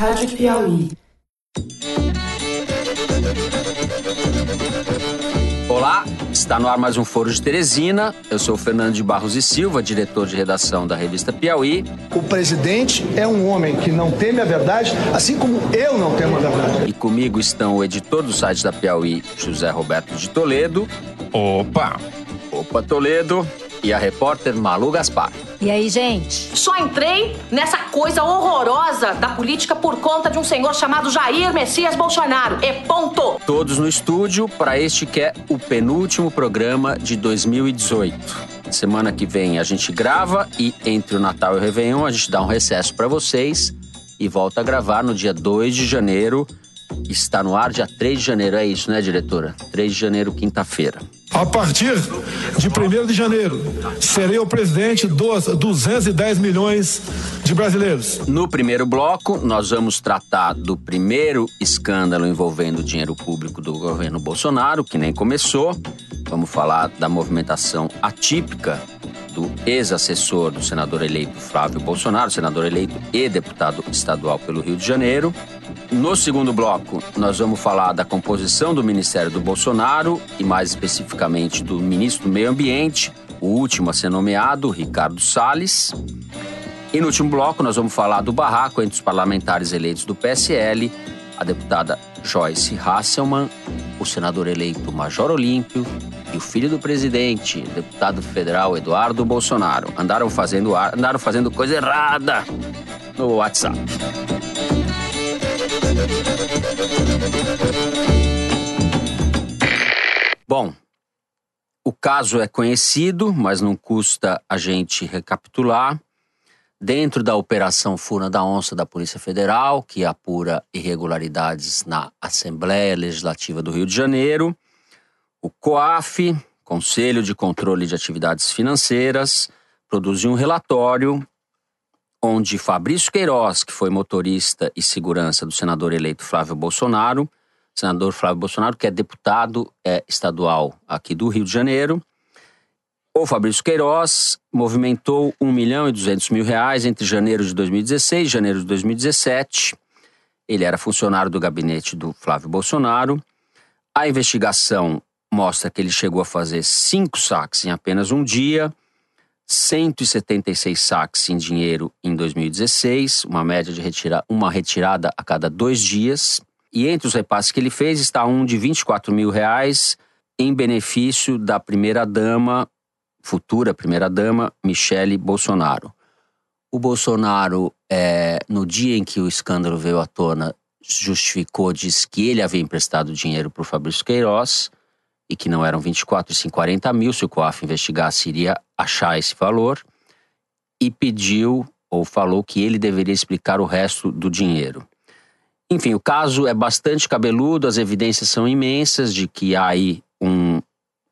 Rádio Piauí. Olá, está no ar mais um Foro de Teresina. Eu sou o Fernando de Barros e Silva, diretor de redação da revista Piauí. O presidente é um homem que não teme a verdade, assim como eu não temo a verdade. E comigo estão o editor do site da Piauí, José Roberto de Toledo. Opa! Opa, Toledo. E a repórter Malu Gaspar. E aí, gente? Só entrei nessa coisa horrorosa da política por conta de um senhor chamado Jair Messias Bolsonaro. É ponto. Todos no estúdio para este que é o penúltimo programa de 2018. Semana que vem a gente grava e entre o Natal e o Réveillon a gente dá um recesso para vocês e volta a gravar no dia 2 de janeiro. Está no ar dia 3 de janeiro, é isso, né, diretora? 3 de janeiro, quinta-feira. A partir de 1 de janeiro, serei o presidente dos 210 milhões de brasileiros. No primeiro bloco, nós vamos tratar do primeiro escândalo envolvendo dinheiro público do governo Bolsonaro, que nem começou. Vamos falar da movimentação atípica do ex-assessor do senador eleito Flávio Bolsonaro, senador eleito e deputado estadual pelo Rio de Janeiro. No segundo bloco, nós vamos falar da composição do Ministério do Bolsonaro e, mais especificamente, do ministro do Meio Ambiente, o último a ser nomeado, Ricardo Salles. E no último bloco, nós vamos falar do barraco entre os parlamentares eleitos do PSL, a deputada Joyce Hasselmann, o senador eleito Major Olímpio e o filho do presidente, deputado federal Eduardo Bolsonaro, andaram fazendo, andaram fazendo coisa errada no WhatsApp. Bom, o caso é conhecido, mas não custa a gente recapitular. Dentro da Operação Funa da Onça da Polícia Federal, que apura irregularidades na Assembleia Legislativa do Rio de Janeiro, o COAF, Conselho de Controle de Atividades Financeiras, produziu um relatório onde Fabrício Queiroz, que foi motorista e segurança do senador eleito Flávio Bolsonaro, senador Flávio Bolsonaro, que é deputado é, estadual aqui do Rio de Janeiro, o Fabrício Queiroz movimentou 1 milhão e 200 mil reais entre janeiro de 2016 e janeiro de 2017. Ele era funcionário do gabinete do Flávio Bolsonaro. A investigação mostra que ele chegou a fazer cinco saques em apenas um dia, 176 saques em dinheiro em 2016, uma média de retirar, uma retirada a cada dois dias. E entre os repasses que ele fez está um de 24 mil reais em benefício da primeira-dama, futura primeira-dama, Michele Bolsonaro. O Bolsonaro, é, no dia em que o escândalo veio à tona, justificou, disse que ele havia emprestado dinheiro para o Fabrício Queiroz e que não eram 24, e sim 40 mil. Se o COAF investigasse, iria achar esse valor. E pediu ou falou que ele deveria explicar o resto do dinheiro. Enfim, o caso é bastante cabeludo, as evidências são imensas de que há aí um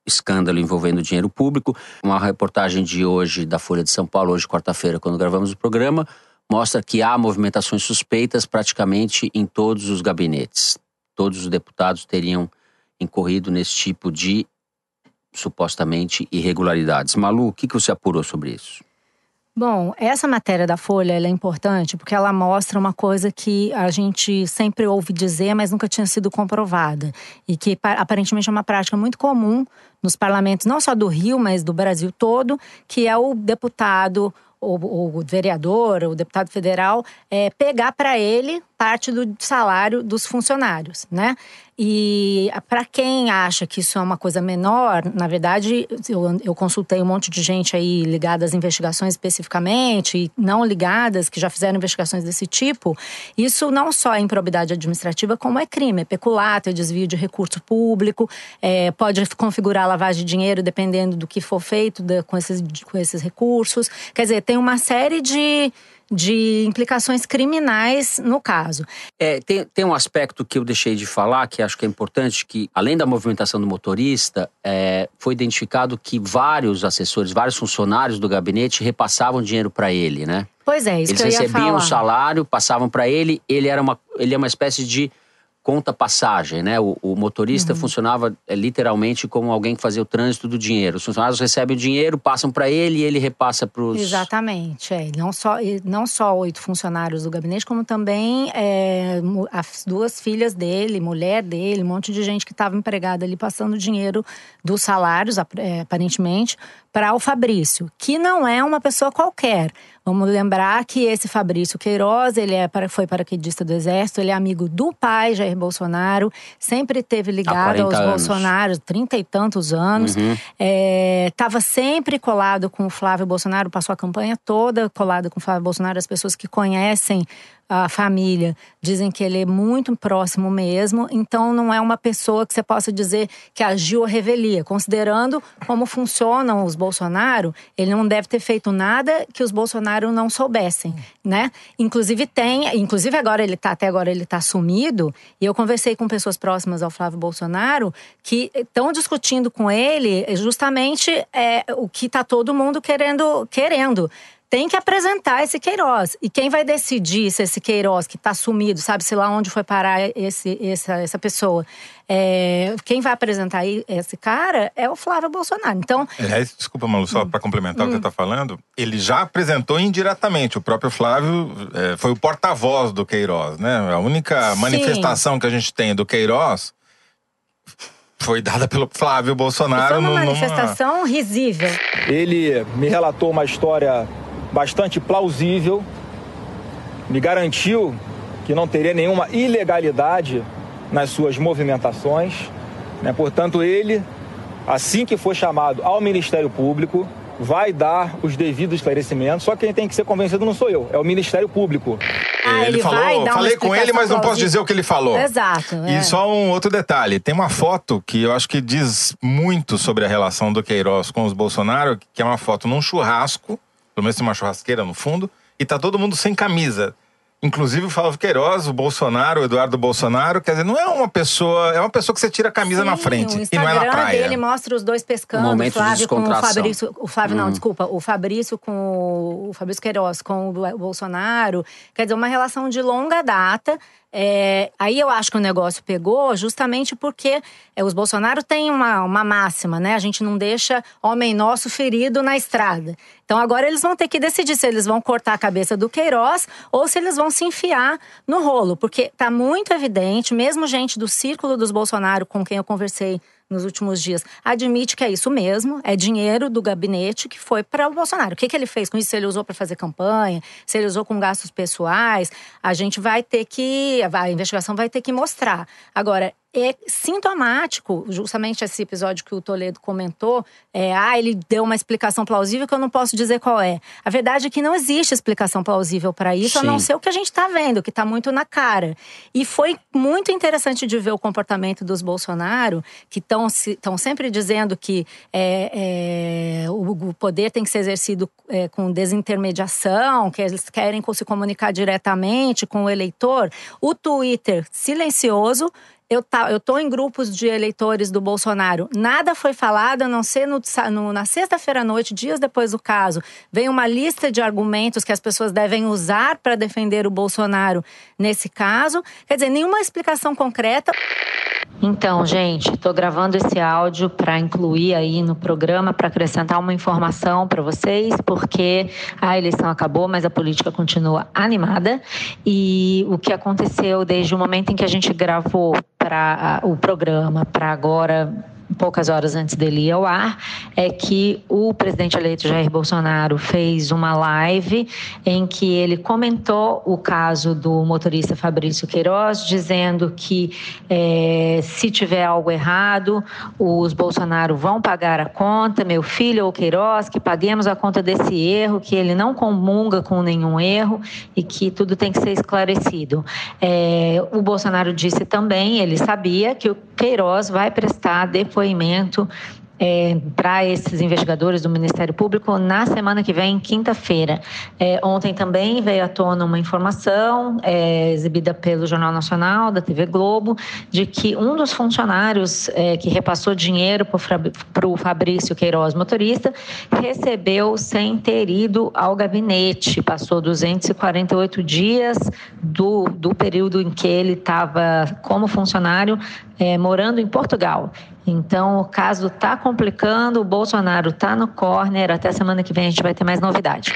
escândalo envolvendo dinheiro público. Uma reportagem de hoje da Folha de São Paulo, hoje quarta-feira, quando gravamos o programa, mostra que há movimentações suspeitas praticamente em todos os gabinetes. Todos os deputados teriam incorrido nesse tipo de supostamente irregularidades. Malu, o que, que você apurou sobre isso? Bom, essa matéria da Folha é importante porque ela mostra uma coisa que a gente sempre ouve dizer, mas nunca tinha sido comprovada. E que aparentemente é uma prática muito comum nos parlamentos, não só do Rio, mas do Brasil todo, que é o deputado o, vereador, o deputado federal, é, pegar para ele parte do salário dos funcionários, né? E para quem acha que isso é uma coisa menor, na verdade, eu, eu, consultei um monte de gente aí ligada às investigações especificamente e não ligadas, que já fizeram investigações desse tipo. Isso não só é improbidade administrativa, como é crime, é peculato, é desvio de recurso público, é, pode configurar lavagem de dinheiro dependendo do que for feito de, com, esses, com esses recursos. Quer dizer, tem uma série de de implicações criminais no caso. É, tem, tem um aspecto que eu deixei de falar, que acho que é importante, que além da movimentação do motorista, é, foi identificado que vários assessores, vários funcionários do gabinete repassavam dinheiro para ele, né? Pois é, isso Eles que eu ia recebiam falar. o salário, passavam para ele, ele era uma, ele é uma espécie de conta passagem, né? O, o motorista uhum. funcionava é, literalmente como alguém que fazia o trânsito do dinheiro. Os funcionários recebem o dinheiro, passam para ele e ele repassa para os. Exatamente. É. Não, só, não só oito funcionários do gabinete, como também é, as duas filhas dele, mulher dele, um monte de gente que estava empregada ali passando dinheiro dos salários, é, aparentemente, para o Fabrício, que não é uma pessoa qualquer. Vamos lembrar que esse Fabrício Queiroz, ele é, foi paraquedista do Exército, ele é amigo do pai Jair Bolsonaro, sempre teve ligado aos anos. Bolsonaros, trinta e tantos anos. Estava uhum. é, sempre colado com o Flávio Bolsonaro, passou a campanha toda colado com o Flávio Bolsonaro. As pessoas que conhecem a família dizem que ele é muito próximo mesmo, então não é uma pessoa que você possa dizer que agiu a revelia. Considerando como funcionam os Bolsonaro, ele não deve ter feito nada que os Bolsonaro não soubessem, né? Inclusive tem, inclusive agora ele tá até agora ele tá sumido, e eu conversei com pessoas próximas ao Flávio Bolsonaro que estão discutindo com ele justamente é, o que tá todo mundo querendo querendo tem que apresentar esse Queiroz. E quem vai decidir se esse Queiroz que está sumido, sabe-se lá onde foi parar esse, essa, essa pessoa, é, quem vai apresentar esse cara é o Flávio Bolsonaro. Então. Aliás, desculpa, Malu, só hum, para complementar hum. o que você está falando, ele já apresentou indiretamente. O próprio Flávio é, foi o porta-voz do Queiroz, né? A única Sim. manifestação que a gente tem do Queiroz foi dada pelo Flávio Bolsonaro. Foi uma manifestação numa... risível. Ele me relatou uma história bastante plausível, me garantiu que não teria nenhuma ilegalidade nas suas movimentações. Né? Portanto, ele, assim que for chamado ao Ministério Público, vai dar os devidos esclarecimentos. Só quem tem que ser convencido não sou eu, é o Ministério Público. Ah, ele, ele falou, falei com ele, mas não posso dizer o que ele falou. Exato. É. E só um outro detalhe: tem uma foto que eu acho que diz muito sobre a relação do Queiroz com os Bolsonaro, que é uma foto num churrasco pelo menos tem uma churrasqueira no fundo, e tá todo mundo sem camisa. Inclusive o Flávio Queiroz, o Bolsonaro, o Eduardo Bolsonaro, quer dizer, não é uma pessoa, é uma pessoa que você tira a camisa Sim, na frente e não é na praia. dele mostra os dois pescando, o Flávio com o Fabrício, o Flávio hum. não, desculpa, o Fabrício com o, o Fabrício Queiroz com o Bolsonaro, quer dizer, uma relação de longa data é, aí eu acho que o negócio pegou justamente porque é, os Bolsonaro têm uma, uma máxima, né? A gente não deixa homem nosso ferido na estrada. Então agora eles vão ter que decidir se eles vão cortar a cabeça do Queiroz ou se eles vão se enfiar no rolo. Porque tá muito evidente, mesmo gente do círculo dos Bolsonaro com quem eu conversei nos últimos dias, admite que é isso mesmo, é dinheiro do gabinete que foi para o Bolsonaro. O que, que ele fez com isso? Se ele usou para fazer campanha, se ele usou com gastos pessoais, a gente vai ter que. A investigação vai ter que mostrar. Agora, é sintomático, justamente esse episódio que o Toledo comentou, é, ah, ele deu uma explicação plausível que eu não posso dizer qual é. A verdade é que não existe explicação plausível para isso, Sim. a não ser o que a gente está vendo, que está muito na cara. E foi muito interessante de ver o comportamento dos Bolsonaro, que estão sempre dizendo que é, é, o, o, poder tem que ser exercido é, com desintermediação, que eles querem se comunicar diretamente com o eleitor. O Twitter silencioso eu, tá, eu tô em grupos de eleitores do Bolsonaro. Nada foi falado, a não ser no, no, na sexta-feira à noite, dias depois do caso. Vem uma lista de argumentos que as pessoas devem usar para defender o Bolsonaro nesse caso. Quer dizer, nenhuma explicação concreta. Então, gente, estou gravando esse áudio para incluir aí no programa, para acrescentar uma informação para vocês, porque a eleição acabou, mas a política continua animada. E o que aconteceu desde o momento em que a gente gravou para o programa, para agora poucas horas antes dele ir ao ar, é que o presidente eleito Jair Bolsonaro fez uma live em que ele comentou o caso do motorista Fabrício Queiroz, dizendo que é, se tiver algo errado, os Bolsonaro vão pagar a conta, meu filho ou Queiroz, que paguemos a conta desse erro, que ele não comunga com nenhum erro e que tudo tem que ser esclarecido. É, o Bolsonaro disse também, ele sabia que o Queiroz vai prestar depoimento é, para esses investigadores do Ministério Público na semana que vem, quinta-feira. É, ontem também veio à tona uma informação é, exibida pelo Jornal Nacional, da TV Globo, de que um dos funcionários é, que repassou dinheiro para o Fabrício Queiroz, motorista, recebeu sem ter ido ao gabinete. Passou 248 dias do, do período em que ele estava como funcionário é, morando em Portugal. Então, o caso está complicando, o Bolsonaro está no corner. Até semana que vem a gente vai ter mais novidade.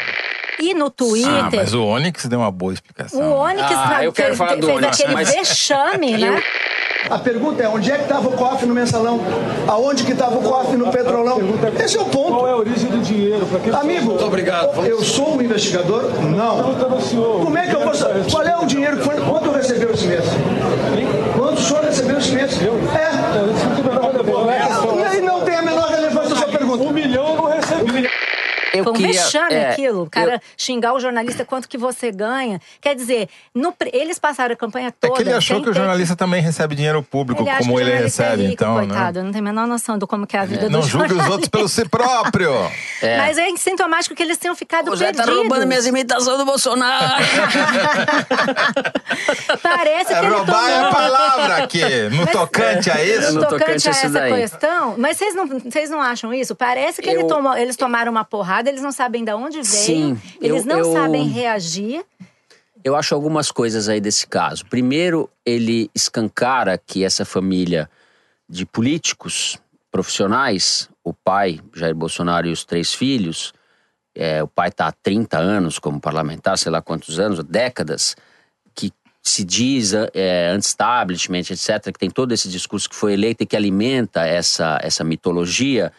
E no Twitter. Ah, mas o Onix deu uma boa explicação. O Onix ah, eu quero falar do fez Onix, aquele mas... vexame, né? A pergunta é, onde é que estava o cofre no mensalão? Aonde que estava o cofre no petrolão? Esse é o ponto. Qual é a origem do dinheiro? Amigo, Muito obrigado. eu sou um investigador? Não. Como é que eu vou saber? Qual é o dinheiro que foi? Quanto recebeu esse mês? Quanto o senhor recebeu esse mês? É. E aí não tem a menor relevância a sua pergunta. Um milhão eu não recebi. Eu Foi um queria, vexame é, aquilo. O cara eu... xingar o jornalista quanto que você ganha. Quer dizer, no, eles passaram a campanha toda. É que ele achou que o jornalista também recebe dinheiro público, ele como ele é recebe, é rico, então. Coitado, né? não tem a menor noção do como que é a vida é. do Não julgue os outros pelo si próprio. É. Mas é sintomático que eles tenham ficado o Zé tá roubando minhas imitações do Bolsonaro. Parece é, que roubar ele tomou... é a palavra aqui. No tocante a isso. No no tocante, tocante a essa daí. questão. Mas vocês não, vocês não acham isso? Parece que ele Eu- tomou, eles tomaram uma porrada, eles não sabem de onde veio. Sim, eles eu- não eu- sabem reagir. Eu acho algumas coisas aí desse caso. Primeiro, ele escancara que essa família de políticos profissionais, o pai, Jair Bolsonaro, e os três filhos, é, o pai está há 30 anos como parlamentar, sei lá quantos anos, décadas, que se diz é, anti-establishment, etc., que tem todo esse discurso que foi eleito e que alimenta essa, essa mitologia,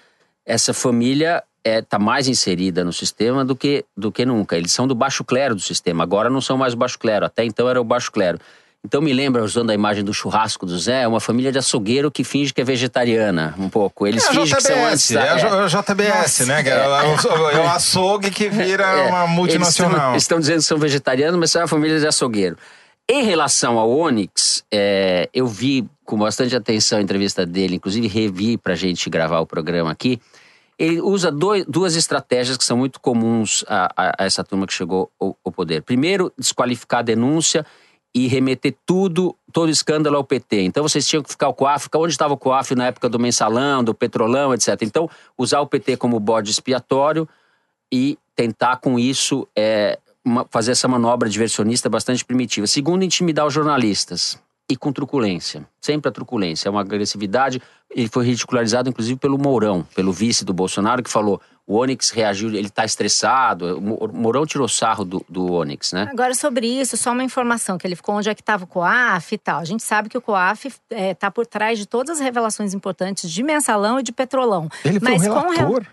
essa família está mais inserida no sistema do que, do que nunca. Eles são do baixo clero do sistema, agora não são mais o baixo clero, até então era o baixo clero. Então me lembra, usando a imagem do churrasco do Zé, uma família de açougueiro que finge que é vegetariana, um pouco. Eles É fingem que são antes. JBS, é a J- JBS, né? que É, o- é o açougue que vira uma multinacional. Eles estão dizendo que são vegetarianos, mas são uma família de açougueiro. Em relação ao Onyx, é, eu vi com bastante atenção a entrevista dele, inclusive revi para a gente gravar o programa aqui. Ele usa dois- duas estratégias que são muito comuns a, a- essa turma que chegou ao, ao poder. Primeiro, desqualificar a denúncia e remeter tudo, todo escândalo ao PT. Então vocês tinham que ficar o COAF, onde estava o COAF na época do mensalão, do petrolão, etc. Então, usar o PT como bode expiatório e tentar com isso é, uma- fazer essa manobra diversionista bastante primitiva. Segundo, intimidar os jornalistas e com truculência. Sempre a truculência, é uma agressividade. Ele foi ridicularizado, inclusive, pelo Mourão, pelo vice do Bolsonaro, que falou: o Onyx reagiu, ele está estressado. O Mo- o Mourão tirou sarro do, do Onyx, né? Agora, sobre isso, só uma informação: que ele ficou onde é que estava o COAF e tal. A gente sabe que o COAF está por trás de todas as revelações importantes de mensalão e de petrolão. Ele foi Mas o com re- relator.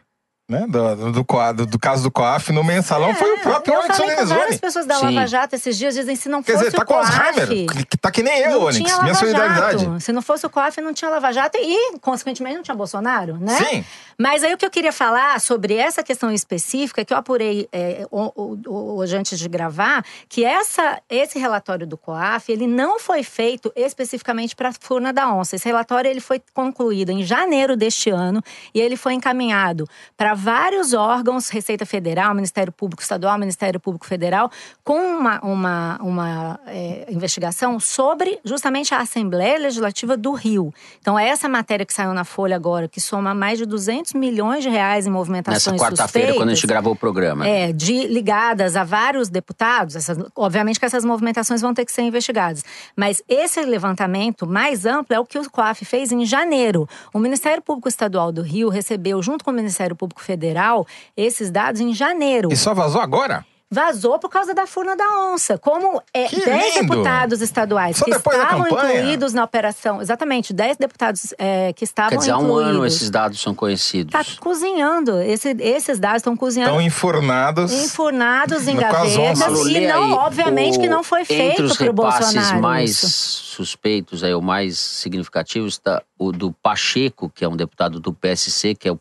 Né, do, do, do- do caso do COAF no mensalão foi o próprio É, Onyx com várias pessoas da. Lava Jato esses dias, dizem se não Quer fosse dizer, tá o com COAF... Alzheimer, que- que tá que nem eu, não Onyx. tinha Minha Lava solidariedade. Jato. Se não fosse o COAF, não tinha Lava Jato e, consequentemente, não tinha Bolsonaro, né? Sim. Mas aí o que eu queria falar sobre essa questão específica, que eu apurei é, hoje antes de gravar, que essa, esse relatório do COAF, ele não foi feito especificamente para a Furna da Onça. Esse relatório ele foi concluído em janeiro deste ano e ele foi encaminhado para vários órgãos, Receita Federal, Ministério Público Estadual, Ministério Público Federal, com uma, uma, uma é, investigação sobre justamente a Assembleia Legislativa do Rio. Então, essa matéria que saiu na Folha agora, que soma mais de 200 milhões de reais em Nessa movimentações quarta-feira, quando a gente gravou o programa. é, de ligadas a vários deputados, essas- obviamente que essas movimentações vão ter que ser investigadas. Mas esse levantamento mais amplo é o que o COAF fez em janeiro. O Ministério Público Estadual do Rio recebeu, junto com o Ministério Público Federal, esses dados em janeiro. E só vazou agora? Vazou por causa da furna da onça. Como é, Que 10 lindo! deputados estaduais Só que estavam incluídos na operação. Exatamente, 10 deputados é, que estavam Quer dizer, há um incluídos. ano esses dados são conhecidos. Tá cozinhando. Esse- esses dados estão cozinhando. Estão enfurnados. Enfurnados em gavetas e não, aí obviamente o- que não foi Entre feito os pro repasses Bolsonaro. mais isso. suspeitos, aí, o mais significativo, está o do Pacheco, que é um deputado do PSC, que é o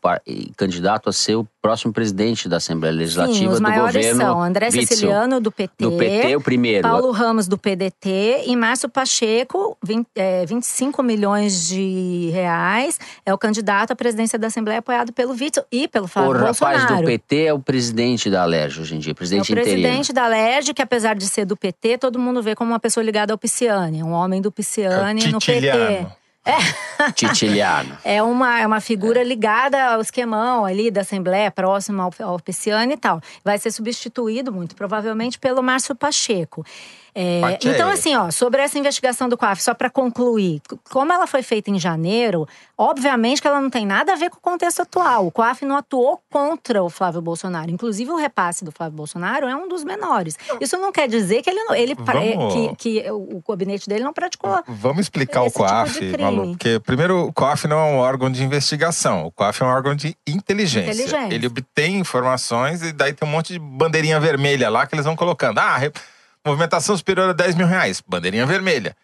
candidato a ser o próximo presidente da Assembleia Legislativa Sim, os do maiores governo. são André Witzel. Siciliano, do PT. Do PT, o primeiro. Paulo Ramos, do PDT. E Márcio Pacheco, 20, é, 25 milhões de reais. É o candidato à presidência da Assembleia, apoiado pelo Witzel e pelo o Flávio rapaz Bolsonaro. do PT é o presidente da Alerj hoje em dia, É o presidente interino. presidente da LERJ, que apesar de ser do PT, todo mundo vê como uma pessoa ligada ao Pisciani. Um homem do Pisciani no PT. Titiliano. Titiliano. É uma, é uma figura ligada ao esquemão ali da Assembleia, próxima ao, ao Pisciani e tal. Vai ser substituído, muito provavelmente, pelo Márcio Pacheco. É, então, assim, ó, sobre essa investigação do COAF, só para concluir, como ela foi feita em janeiro, obviamente que ela não tem nada a ver com o contexto atual. O COAF não atuou contra o Flávio Bolsonaro. Inclusive, o repasse do Flávio Bolsonaro é um dos menores. Isso não quer dizer que ele, não- ele é, Vamos- que, que o gabinete dele não praticou. Vamos explicar o tipo COAF, crime. Malu. Porque, primeiro, o COAF não é um órgão de investigação. O COAF é um órgão de inteligência. Inteligência. Ele obtém informações e daí tem um monte de bandeirinha vermelha lá que eles vão colocando. Ah, movimentação superior a 10 mil reais. Bandeirinha vermelha.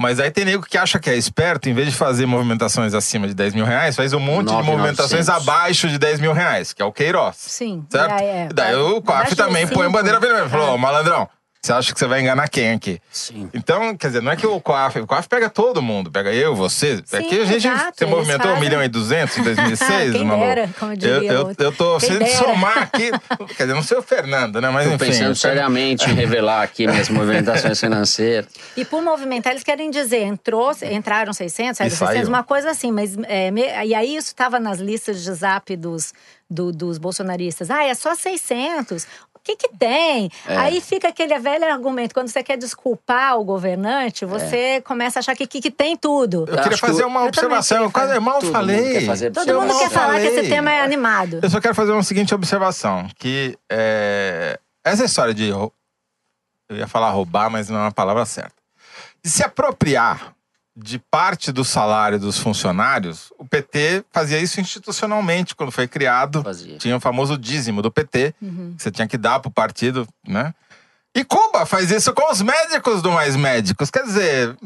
Mas aí tem nego que acha que é esperto, em vez de fazer movimentações acima de 10 mil reais, faz um monte de 9.900. movimentações abaixo de 10 mil reais, que é o Queiroz. Sim. Certo? É, E daí o COAF de também põe cinco. bandeira vermelha. Falou, É. "Ô, malandrão, você acha que você vai enganar quem aqui? Sim. Então, quer dizer, não é que o COAF, o COAF pega todo mundo, pega eu, você. é Sim, que a gente, exato, você movimentou um fazem. milhão e duzentos em 2006, Quem Malu? dera, como diria eu, eu, outro. eu tô Quem sem dera. somar aqui, quer dizer, não sei o Fernando, né? Mas Tô enfim. pensando eu- seriamente em revelar aqui minhas movimentações financeiras. E por movimentar, eles querem dizer, entrou, entraram 600, saíram E 600, saiu. uma coisa assim. Mas, é, me- e aí isso estava nas listas de zap dos, do- dos bolsonaristas. Ah, é só 600. O que que tem? É. Aí fica aquele velho argumento. Quando você quer desculpar o governante, você começa a achar que, que, que tem tudo. Eu queria acho que fazer eu- uma eu observação. Eu queria quase mal Todo mundo falei. quer fazer Todo Eu mundo quer falar que esse falei. tema é animado. Eu só quero fazer uma seguinte observação: que é, essa história de. Eu ia falar roubar, mas não é uma palavra certa. De se apropriar de parte do salário dos funcionários, o PT fazia isso institucionalmente quando foi criado. Fazia. Tinha o famoso dízimo do PT, Uhum. que você tinha que dar pro partido, né? E Cuba faz isso com os médicos do Mais Médicos. Quer dizer,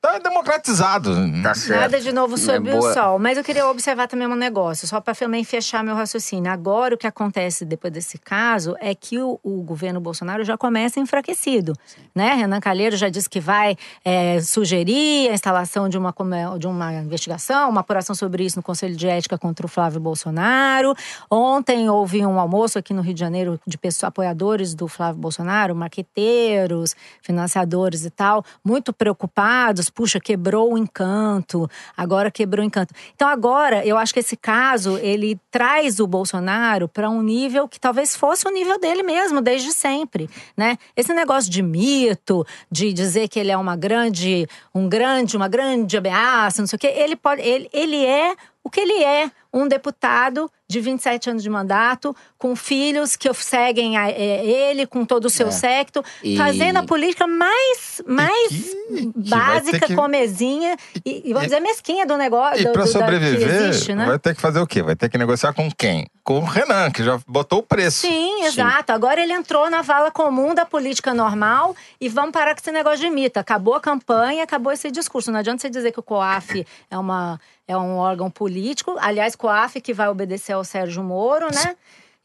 tá democratizado. Tá certo. Nada de novo sob É o sol. Mas eu queria observar também um negócio, só para também fechar meu raciocínio. Agora, o que acontece depois desse caso é que o, o governo Bolsonaro já começa enfraquecido. Né? Renan Calheiro já disse que vai é, sugerir a instalação de uma, de uma investigação, uma apuração sobre isso no Conselho de Ética contra o Flávio Bolsonaro. Ontem houve um almoço aqui no Rio de Janeiro de pessoas, apoiadores do Flávio Bolsonaro, marqueteiros, financiadores e tal, muito preocupados. Puxa, quebrou o encanto, agora quebrou o encanto. Então agora, eu acho que esse caso, ele traz o Bolsonaro para um nível que talvez fosse o nível dele mesmo, desde sempre, né? Esse negócio de mito, de dizer que ele é uma grande, um grande, uma grande ameaça, não sei o quê, ele pode, ele, ele é o que ele é, um deputado de 27 anos de mandato, com filhos que seguem a- é, ele, com todo o seu É. séquito, E- fazendo a política mais, mais que- básica, que- comezinha e, e vamos dizer mesquinha do negócio. E da- sobreviver, existe, né? vai ter que fazer o quê? Vai ter que negociar com quem? Com o Renan, que já botou o preço. Sim, exato. Agora ele entrou na vala comum da política normal e vamos parar com esse negócio de mito. Acabou a campanha, acabou esse discurso. Não adianta você dizer que o COAF é, uma, é um órgão político. Aliás, COAF que vai obedecer ao Sérgio Moro, né?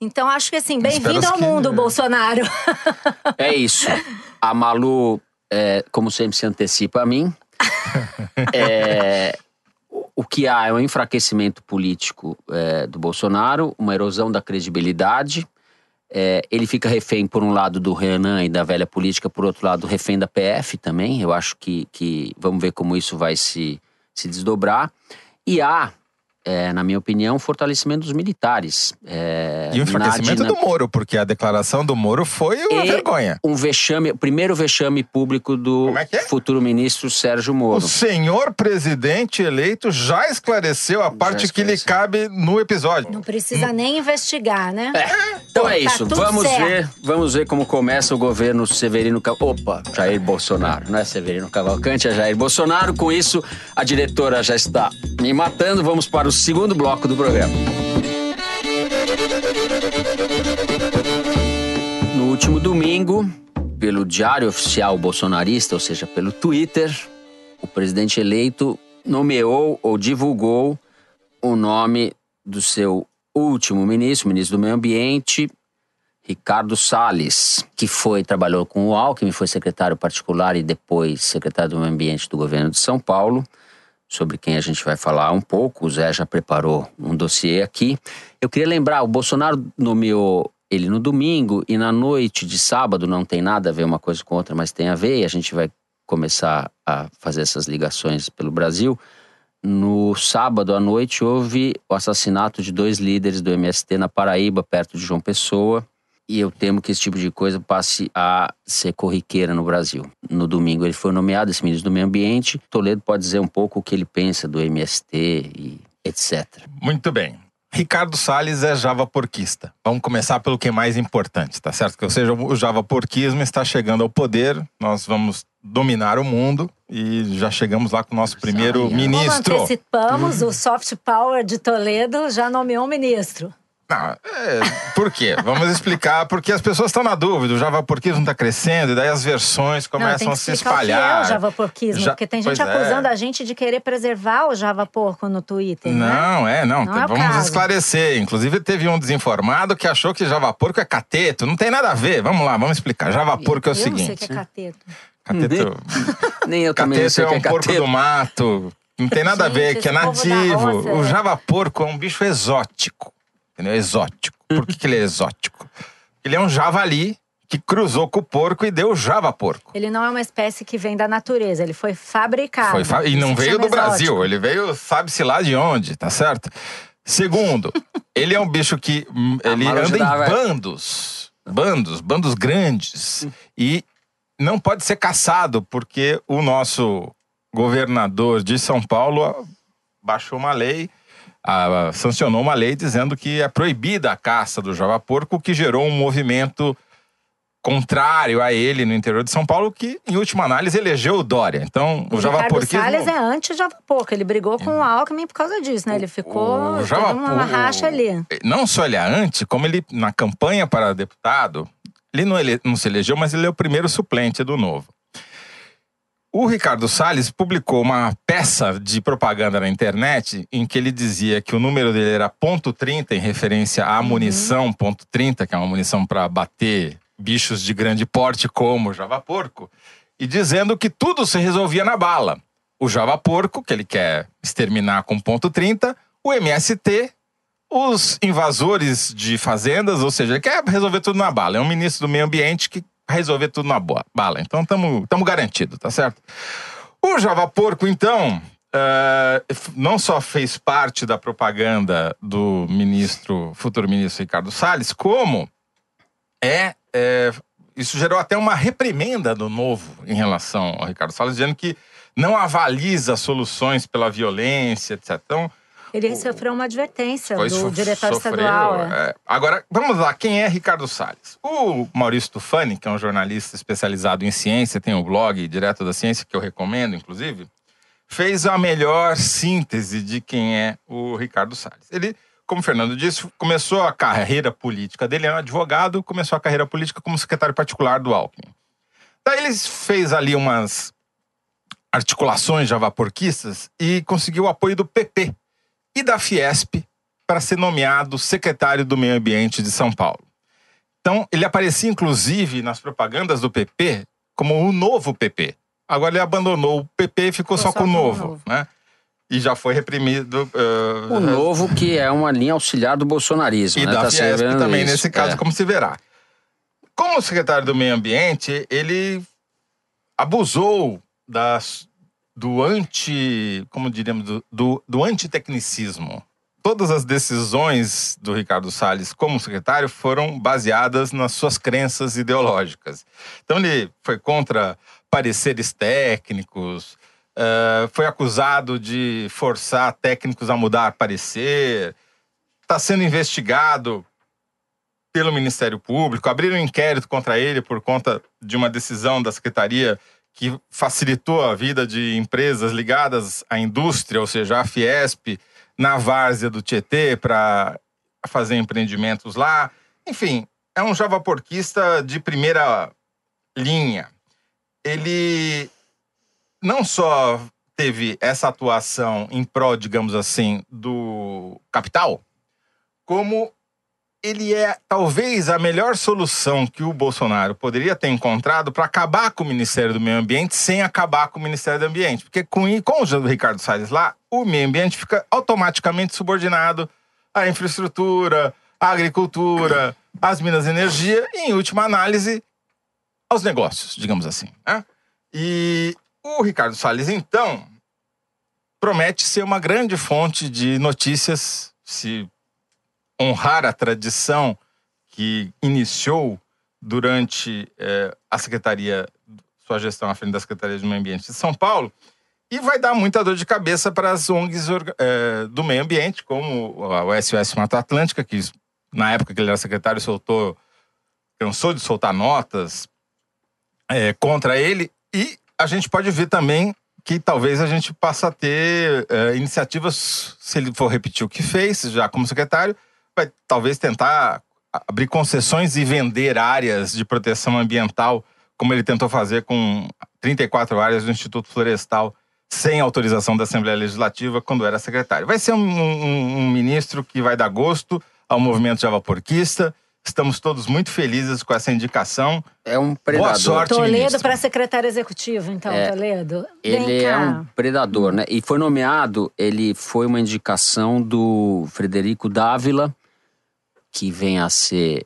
Então, acho que assim, bem-vindo ao que- mundo, Bolsonaro. É isso. A Malu, é, como sempre, se antecipa a mim. É, o- o que há é um enfraquecimento político é, do Bolsonaro, uma erosão da credibilidade. É, ele fica refém, por um lado, do Renan e da velha política, por outro lado, refém da PF também. Eu acho que, que vamos ver como isso vai se, se desdobrar. E há, é, na minha opinião, um fortalecimento dos militares. É, E o enfraquecimento do Moro, porque a declaração do Moro foi uma vergonha. um vexame, o primeiro vexame público do é é? futuro ministro Sérgio O Moro. senhor presidente eleito já esclareceu a parte que lhe esclareceu. cabe no episódio. Não precisa nem investigar, né? Então é Tá isso, tudo vamos certo. ver, vamos ver como começa o governo Severino Cav- Opa, Jair Bolsonaro, não é Severino Cavalcante, é Jair Bolsonaro. Com isso, a diretora já está me matando. Vamos para o segundo bloco do programa. No último domingo, pelo Diário Oficial Bolsonarista, ou seja, pelo Twitter, o presidente eleito nomeou ou divulgou o nome do seu último ministro, ministro do Meio Ambiente, Ricardo Salles, que foi trabalhou com o Alckmin, foi secretário particular e depois secretário do Meio Ambiente do governo de São Paulo, sobre quem a gente vai falar um pouco. O Zé já preparou um dossiê aqui. Eu queria lembrar, o Bolsonaro nomeou ele no domingo e na noite de sábado não tem nada a ver uma coisa com outra, mas tem a ver, e a gente vai começar a fazer essas ligações pelo Brasil. No sábado à noite houve o assassinato de dois líderes do MST na Paraíba, perto de João Pessoa. E eu temo que esse tipo de coisa passe a ser corriqueira no Brasil. No domingo ele foi nomeado esse ministro do Meio Ambiente. Toledo pode dizer um pouco o que ele pensa do MST e etc. Muito bem. Ricardo Salles é javaporquista. Vamos começar pelo que é mais importante, tá certo? Que ou seja, o javaporquismo está chegando ao poder, nós vamos dominar o mundo e já chegamos lá com o nosso primeiro ministro. Como antecipamos, o soft power de Toledo já nomeou um ministro. Não, é, por quê? Vamos explicar, porque as pessoas estão na dúvida, o javaporquismo está crescendo, e daí as versões começam não, a se espalhar. O que é o javaporquismo, Já- porque tem gente é. acusando a gente de querer preservar o javaporco no Twitter, né? Não, é, não. Não é o vamos caso. esclarecer. Inclusive, teve um desinformado que achou que javaporco é cateto. Não tem nada a ver. Vamos lá, vamos explicar. Javaporco é o Eu não sei o seguinte. que é cateto. Cateto, Nem eu também não cateto sei é o que um é porco cateto. do mato. Não tem nada a Gente, ver, que é nativo. roça, O é. javaporco é um bicho exótico. Entendeu? Exótico. Por que, que ele é exótico? Ele é um javali que cruzou com o porco e deu javaporco. Ele não é uma espécie que vem da natureza, ele foi fabricado. Foi fa- E não veio do Brasil, exótico. ele veio, sabe-se lá de onde, tá certo? Segundo, ele é um bicho que hum, ele anda em bandos, bandos, bandos grandes. E não pode ser caçado, porque o nosso governador de São Paulo baixou uma lei, ah, sancionou uma lei dizendo que é proibida a caça do javaporco, o que gerou um movimento contrário a ele no interior de São Paulo, que, em última análise, elegeu o Dória. Então, o, O Ricardo javaporquismo... Salles é anti-javaporco, ele brigou com o Alckmin por causa disso, né? Ele ficou O Java- uma o- racha ali. Não só ele é anti, como ele, na campanha para deputado, ele não, ele, não se elegeu, mas ele é o primeiro suplente do Novo. O Ricardo Salles publicou uma peça de propaganda na internet em que ele dizia que o número dele era ponto .30, em referência à munição ponto .30, que é uma munição para bater bichos de grande porte como o javaporco, e dizendo que tudo se resolvia na bala. O javaporco, que ele quer exterminar com ponto .30, o MST, os invasores de fazendas, ou seja, ele quer resolver tudo na bala. É um ministro do meio ambiente que resolver tudo na boa, bala. Então estamos garantidos, tá certo? O Java Porco, então, f- não só fez parte da propaganda do ministro, futuro ministro Ricardo Salles, como é, é, isso gerou até uma reprimenda do novo em relação ao Ricardo Salles, dizendo que não avaliza soluções pela violência, etc. Então, Ele sofreu uma advertência do so- diretório sofreu, estadual. é. é. Agora, vamos lá. Quem é Ricardo Salles? O Maurício Tufani, que é um jornalista especializado em ciência, tem um blog Direto da Ciência, que eu recomendo, inclusive, fez a melhor síntese de quem é o Ricardo Salles. Ele, como o Fernando disse, começou a carreira política dele, é um advogado, começou a carreira política como secretário particular do Alckmin. Daí ele fez ali umas articulações javaporquistas e conseguiu o apoio do PP e da Fiesp para ser nomeado secretário do Meio Ambiente de São Paulo. Então, ele aparecia inclusive nas propagandas do PP como o novo PP. Agora ele abandonou o PP e ficou só, com o novo, né? E já foi reprimido. eh, O novo que é uma linha auxiliar do bolsonarismo. e né? da Tá Fiesp também, isso. nesse caso, É. como se verá. Como secretário do Meio Ambiente, ele abusou das, do anti. Como diríamos? Do, do, do antitecnicismo. Todas as decisões do Ricardo Salles como secretário foram baseadas nas suas crenças ideológicas. Então ele foi contra pareceres técnicos, eh, foi acusado de forçar técnicos a mudar parecer, está sendo investigado pelo Ministério Público, abriram um inquérito contra ele por conta de uma decisão da Secretaria que facilitou a vida de empresas ligadas à indústria, ou seja, a Fiesp, na várzea do Tietê, para fazer empreendimentos lá. Enfim, é um javaporquista de primeira linha. Ele não só teve essa atuação em prol, digamos assim, do capital, como ele é talvez a melhor solução que o Bolsonaro poderia ter encontrado para acabar com o Ministério do Meio Ambiente sem acabar com o Ministério do Ambiente. Porque com, com o Ricardo Salles lá, o meio ambiente fica automaticamente subordinado à infraestrutura, à agricultura, às minas de energia e, em última análise, aos negócios, digamos assim. Né? E o Ricardo Salles, então, promete ser uma grande fonte de notícias, se honrar a tradição que iniciou durante eh, a Secretaria, sua gestão à frente da Secretaria de Meio Ambiente de São Paulo, e vai dar muita dor de cabeça para as ONGs eh, do meio ambiente, como o SOS Mata Atlântica, que na época que ele era secretário soltou, cansou de soltar notas eh, contra ele, e a gente pode ver também que talvez a gente passe a ter iniciativas, se ele for repetir o que fez, já como secretário, vai talvez tentar abrir concessões e vender áreas de proteção ambiental, como ele tentou fazer com 34 áreas do Instituto Florestal, sem autorização da Assembleia Legislativa, quando era secretário. Vai ser um, um, um ministro que vai dar gosto ao movimento javaporquista. Estamos todos muito felizes com essa indicação. É um predador. Boa sorte, Toledo para secretário executivo, então, É, Toledo. Ele é um predador, né? E foi nomeado, ele foi uma indicação do Frederico Dávila, que vem a ser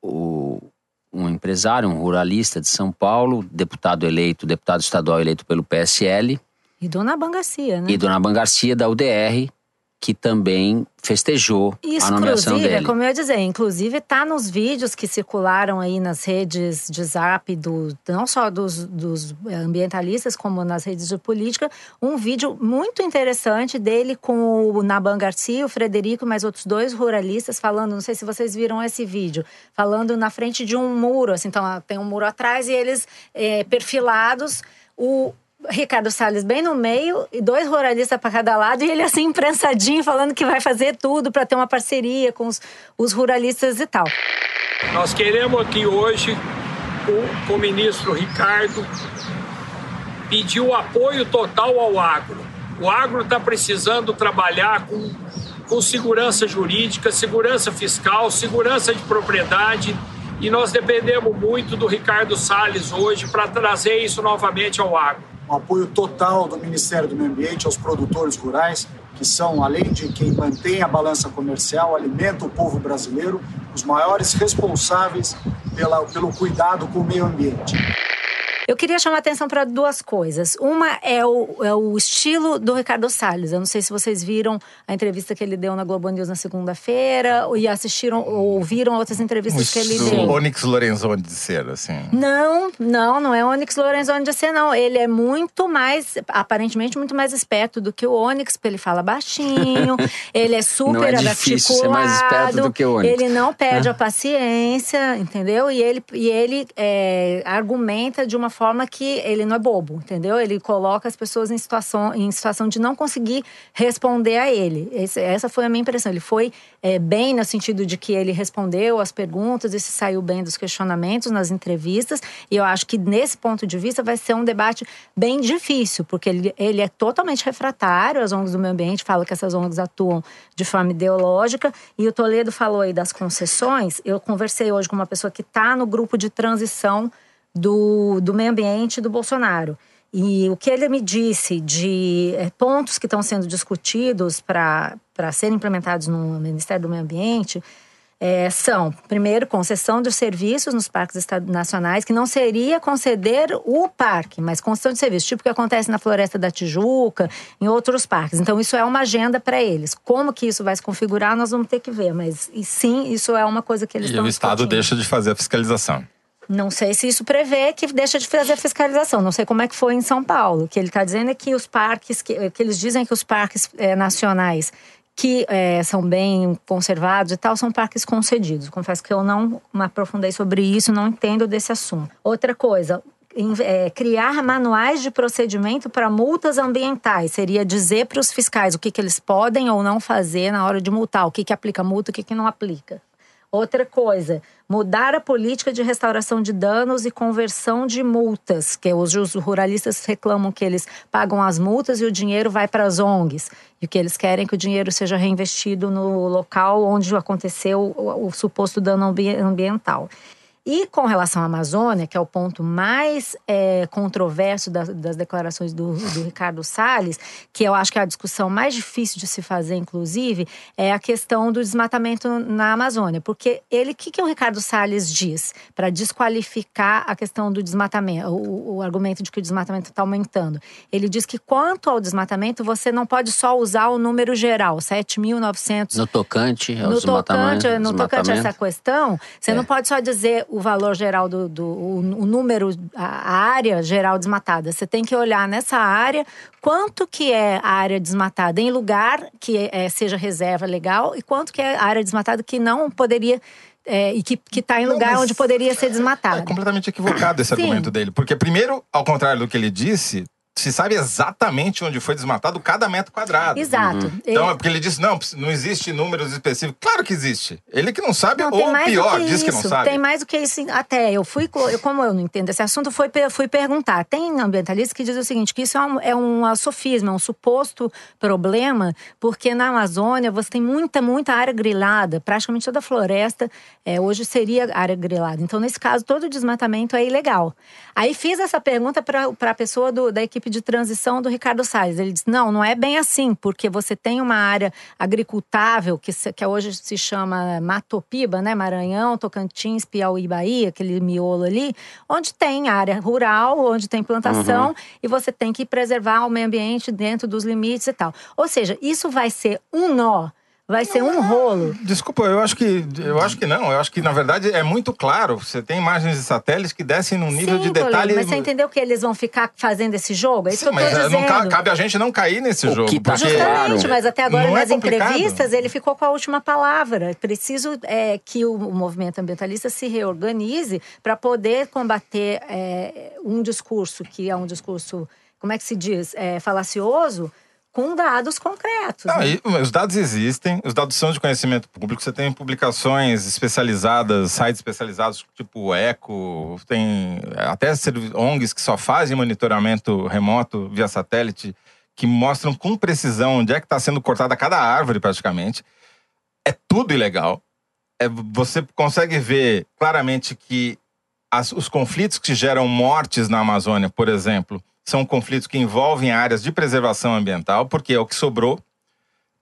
o, um empresário, um ruralista de São Paulo, deputado eleito, deputado estadual eleito pelo PSL, E Dona Bangacia, né? e Dona Ban Garcia da UDR, que também festejou a nomeação Inclusive, dele. como eu ia dizer, inclusive tá nos vídeos que circularam aí nas redes de zap, do, não só dos, dos ambientalistas, como nas redes de política, um vídeo muito interessante dele com o Naban Garcia, o Frederico, mais outros dois ruralistas falando, não sei se vocês viram esse vídeo, falando na frente de um muro, assim, então tem um muro atrás e eles eh, perfilados, o Ricardo Salles bem no meio e dois ruralistas para cada lado e ele assim imprensadinho falando que vai fazer tudo para ter uma parceria com os, os ruralistas e tal. Nós queremos aqui hoje, o, com o ministro Ricardo, pedir o apoio total ao agro. O agro está precisando trabalhar com, com segurança jurídica, segurança fiscal, segurança de propriedade. E nós dependemos muito do Ricardo Salles hoje para trazer isso novamente ao agro. Apoio total do Ministério do Meio Ambiente aos produtores rurais, que são, além de quem mantém a balança comercial, alimenta o povo brasileiro, os maiores responsáveis pela, pelo cuidado com o meio ambiente. Eu queria chamar a atenção para duas coisas. Uma é o, é o estilo do Ricardo Salles. Eu não sei se vocês viram a entrevista que ele deu na Globo News na segunda-feira e assistiram ou ouviram outras entrevistas que ele deu. Onyx Lorenzoni de ser, assim. Não, não, não é o Onyx Lorenzoni de ser, não. Ele é muito mais, aparentemente, muito mais esperto do que o Onyx, porque ele fala baixinho, ele é super Não é difícil ser mais esperto do que o Onyx. Ele não perde É. a paciência, entendeu? E ele, e ele é, argumenta de uma forma que ele não é bobo, entendeu? Ele coloca as pessoas em situação, em situação de não conseguir responder a ele. Esse- essa foi a minha impressão. Ele foi é, bem no sentido de que ele respondeu as perguntas e se saiu bem dos questionamentos nas entrevistas. E eu acho que nesse ponto de vista vai ser um debate bem difícil, porque ele, ele é totalmente refratário às ONGs do meio ambiente, fala que essas ONGs atuam de forma ideológica. E o Toledo falou aí das concessões. Eu conversei hoje com uma pessoa que está no grupo de transição do, do meio ambiente do Bolsonaro. E o que ele me disse de eh, pontos que estão sendo discutidos para serem implementados no Ministério do Meio Ambiente eh, são, primeiro, concessão de serviços nos parques nacionais, que não seria conceder o parque, mas concessão de serviços, tipo o que acontece na Floresta da Tijuca, em outros parques. Então, isso é uma agenda para eles. Como que isso vai se configurar, nós vamos ter que ver, mas e sim, isso é uma coisa que eles E estão o Estado discutindo. deixa de fazer a fiscalização. Não sei se isso prevê que deixa de fazer a fiscalização. Não sei como é que foi em São Paulo. O que ele está dizendo é que os parques, que, que eles dizem que os parques eh, nacionais que eh, são bem conservados e tal, são parques concedidos. Confesso que eu não me aprofundei sobre isso, não entendo desse assunto. Outra coisa, eh, criar manuais de procedimento para multas ambientais. Seria dizer para os fiscais o que, que eles podem ou não fazer na hora de multar, o que, que aplica multa, o que, que não aplica. Outra coisa, mudar a política de restauração de danos e conversão de multas, que hoje os ruralistas reclamam que eles pagam as multas e o dinheiro vai para as ONGs. E que eles querem é que o dinheiro seja reinvestido no local onde aconteceu o, o suposto dano ambiental. E com relação à Amazônia, que é o ponto mais é, controverso das, das declarações do, do, Ricardo Salles, que eu acho que é a discussão mais difícil de se fazer, inclusive, é a questão do desmatamento na Amazônia. Porque ele, o que, que o Ricardo Salles diz para desqualificar a questão do desmatamento, o, o argumento de que o desmatamento está aumentando? Ele diz que quanto ao desmatamento, você não pode só usar o número geral, 7.900. No tocante ao no desmatamento. Tocante, no tocante a essa questão, você É. não pode só dizer o valor geral do, do o, número, a, área geral desmatada. Você tem que olhar nessa área quanto que é a área desmatada em lugar que é, seja reserva legal e quanto que é a área desmatada que não poderia é, e que está em Não, lugar mas- onde poderia ser desmatada. É completamente equivocado esse Sim. argumento dele. Porque, primeiro, ao contrário do que ele disse, se sabe exatamente onde foi desmatado cada metro quadrado. Exato. Então, é Ele- porque ele disse, não, não existe números específicos. Claro que existe. Ele que não sabe, Não, ou mais pior, que diz isso. que não sabe. Tem mais do que isso. Até eu fui, eu, como eu não entendo esse assunto, fui, fui perguntar. Tem ambientalistas que dizem o seguinte: que isso é um, é um sofisma, é um suposto problema, porque na Amazônia você tem muita, muita área grilada. Praticamente toda a floresta é, hoje seria área grilada. Então, nesse caso, todo o desmatamento é ilegal. Aí fiz essa pergunta para a pessoa do- da equipe de transição do Ricardo Salles. Ele disse: não, não é bem assim, porque você tem uma área agricultável, que, que hoje se chama Matopiba, né? Maranhão, Tocantins, Piauí, Bahia, aquele miolo ali, onde tem área rural, onde tem plantação, Uhum. e você tem que preservar o meio ambiente dentro dos limites e tal. Ou seja, isso vai ser um nó, vai ser um rolo. Desculpa, eu acho que eu acho que não. Eu acho que na verdade é muito claro. Você tem imagens de satélites que descem num nível Sim, de detalhe. mas você entendeu que eles vão ficar fazendo esse jogo? É isso Sim, que eu tô mas é, dizendo. não ca- cabe a gente não cair nesse O jogo. que tá porque Justamente, mas até agora não é nas complicado. entrevistas ele ficou com a última palavra. É Preciso é, que o movimento ambientalista se reorganize para poder combater é, um discurso que é um discurso, como é que se diz, é, falacioso, com dados concretos. Não, né? e os dados existem, os dados são de conhecimento público. Você tem publicações especializadas, sites especializados, tipo o Eco, tem até ONGs que só fazem monitoramento remoto via satélite, que mostram com precisão onde é que está sendo cortada cada árvore, praticamente. É tudo ilegal. É, você consegue ver claramente que as- os conflitos que geram mortes na Amazônia, por exemplo, são conflitos que envolvem áreas de preservação ambiental, porque é o que sobrou.